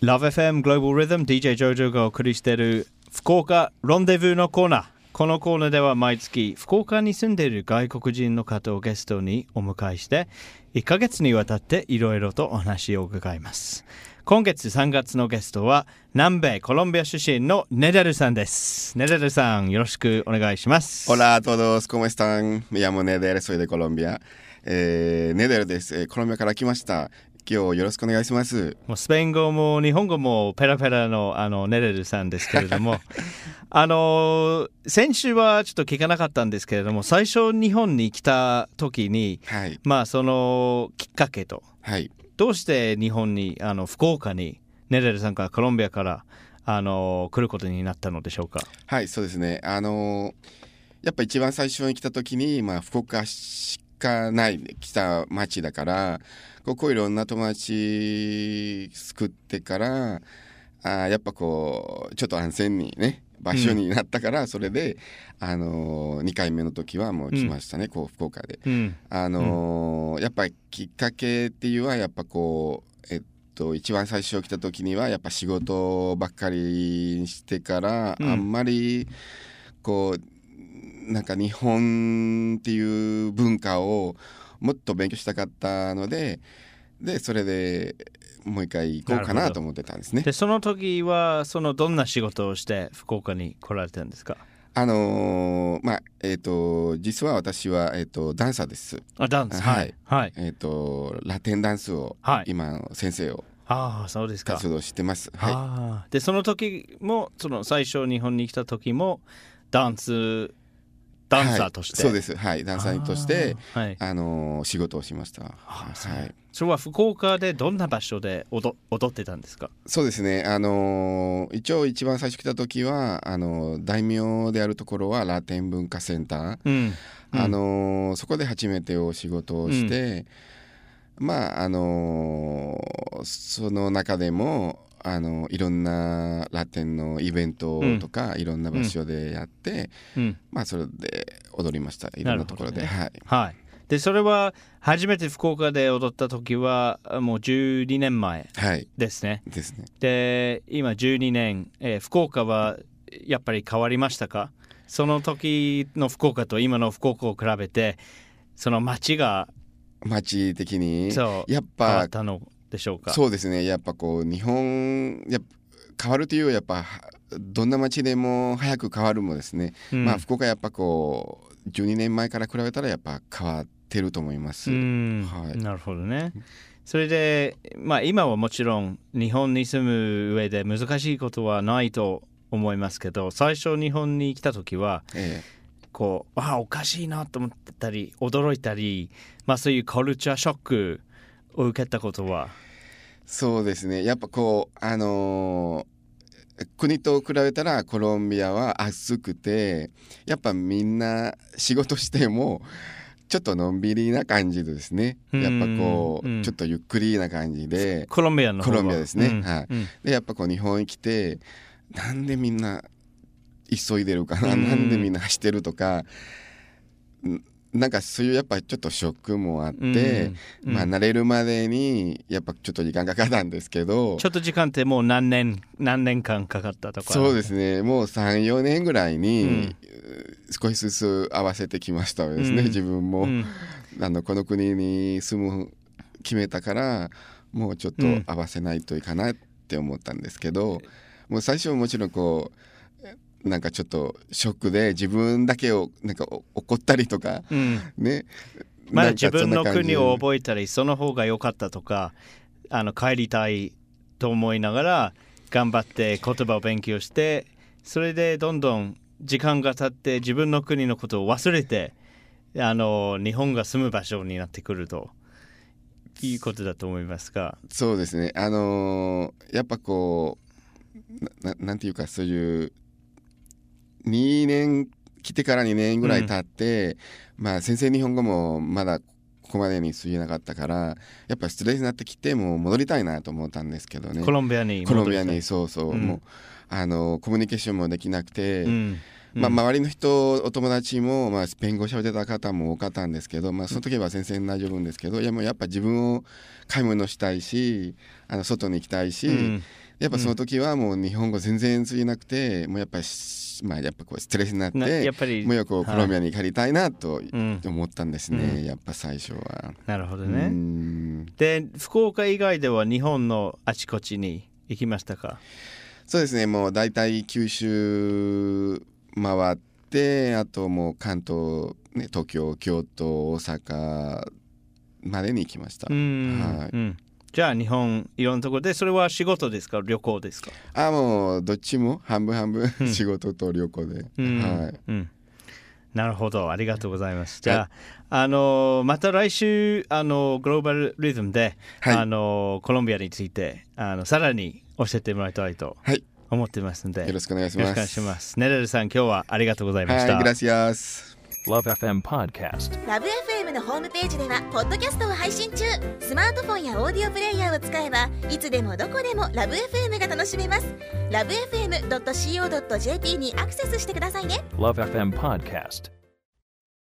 LoveFM Global Rhythm DJ ジョジョがお送りしている福岡ロンデブーのコーナーこのコーナーでは毎月福岡に住んでいる外国人の方をゲストにお迎えして1ヶ月にわたっていろいろとお話を伺います今月3月のゲストは南米コロンビア出身のネデルさんですネデルさんよろしくお願いします Hola a todos, ¿cómo están? Me llamo Neder, soy de Colombia. Eh, Neder です、えーコロンビアから来ました。今日よろしくお願いします。もうスペイン語も日本語もペラペラのあのネレルさんですけれども あの先週はちょっと聞かなかったんですけれども最初日本に来た時にはい。まあそのきっかけとはい。どうして日本にあの福岡にネレルさんからコロンビアからあの来ることになったのでしょうか？はい、そうですね。あのーやっぱ一番最初に来た時に、まあ、福岡しかない来た町だから、ここいろんな友達作ってから、あーやっぱこう、ちょっと安全にね、場所になったから、それで、あのー、2回目の時はもう来ましたね、こう、福岡で。うん。あのーやっぱきっかけっていうのはやっぱこうえっと一番最初来た時にはやっぱ仕事ばっかりしてから、うん。あんまりこうなんか日本っていう文化をもっと勉強したかったのででそれでもう一回行こうかなと思ってたんですね。でその時はそのどんな仕事をして福岡に来られたんですか？あのーまあえっ、と実は私は、えっとダンサーです。あダンスははいいはいえっ、とラテンダンスを、はい今先生をああそうですか活動してます。はい。でその時もその最初日本に来た時もダンスダンサーとして、はいそうです。はい。ダンサーとして、あーはい、あのー仕事をしました。あはい。それは福岡でどんな場所で踊踊ってたんですか？そうですね。あのー一応一番最初来た時は、あのー大名であるところはラテン文化センター。うんあのーそこで初めてお仕事をして、まああのーその中でも。あのいろんなラテンのイベントとか、いろんな場所でやって、うん。まあそれで踊りました。いろんなところで、なるほはい。はい。でそれは初めて福岡で踊った時はもう12年前はい。ですね。ですね。で今12年、えー福岡はやっぱり変わりましたか？その時の福岡と今の福岡を比べてその街が街的に？やっぱ変わったのでしょうか？そうですね。やっぱこう日本やっぱ変わるというやっぱどんな街でも早く変わるもですね、うん。まあ福岡やっぱこう12年前から比べたらやっぱ変わってると思います、うん。はい。なるほどね。それで、まあ、今はもちろん日本に住む上で難しいことはないと思いますけど最初日本に来た時はえこうあおかしいなと思ったり驚いたり、まあ、そういうカルチャーショックを受けたことは？えそうですね。やっぱこうあのー国と比べたらコロンビアは暑くてやっぱみんな仕事してもちょっとのんびりな感じですね。やっぱこう、うん。ちょっとゆっくりな感じで。コロンビアのコロンビアですね。うん。はい。うん。でやっぱこう日本に来てなんでみんな急いでるかな、うん。なんでみんな走ってるとか？んなんかそういうやっぱちょっとショックもあって、うんまあ慣れるまでにやっぱちょっと時間かかったんですけどちょっと時間ってもう何年何年間かかったとか？そうですね。もう34年ぐらいに、うん。少しずつ合わせてきましたですね、うん。自分も、うん。あのこの国に住む決めたからもうちょっと合わせないといかなって思ったんですけど、もう最初はもちろんこうなんかちょっとショックで自分だけをなんかお怒ったりとかうん。ね。まだ自分の国を覚えたりその方が良かったとかあの帰りたいと思いながら頑張って言葉を勉強してそれでどんどん時間が経って自分の国のことを忘れてあの日本が住む場所になってくるということだと思いますが。そうですね。あのーやっぱこうなななんていうかそういう2年来てから2年ぐらい経って、まあ先生日本語もまだここまでに過ぎなかったからやっぱ失礼になってきてもう戻りたいなと思ったんですけどね。コロンビアに。コロンビアにそうそう、うん。もうあのコミュニケーションもできなくて、うん。まあ、うん周りの人お友達も、まあ、スペイン語喋ってた方も多かったんですけど、まあ、その時は先生大丈夫んですけど、いやもうやっぱ自分を買い物したいしあの外に行きたいし、うんやっぱその時はもう日本語全然通じなくて、もうやっぱしまあやっぱこうストレスになってなやっぱりもうよくコロンビアに帰りたいなとうん、思ったんですね、うん。やっぱ最初は。うなるほどね。ん。で、福岡以外では日本のあちこちに行きましたか？そうですね。もう大体九州回ってあともう関東、ね、東京京都大阪までに行きました。うん、はい。うん。じゃあ日本いろんなところでそれは仕事ですか？旅行ですか、あもうどっちも半分半分、うん。仕事と旅行で、うん。はい。うん、なるほど。ありがとうございます。じゃあ、あのまた来週あのグローバルリズムで、はい。あのコロンビアについてあのさらに教えてもらいたいとはい。思ってますのでよろしくお願いします。よろしくお願いします。ネレルさん今日はありがとうございました、はいグラシアス。Love FM Podcast. ラブ f m のホームページではポッドキャストを配信中。スマートフォンやオーディオプレイヤーを使えばいつでもどこでもラブ f m が楽しめますラブ FM.co.jp にアクセスしてくださいね Love FM Podcast.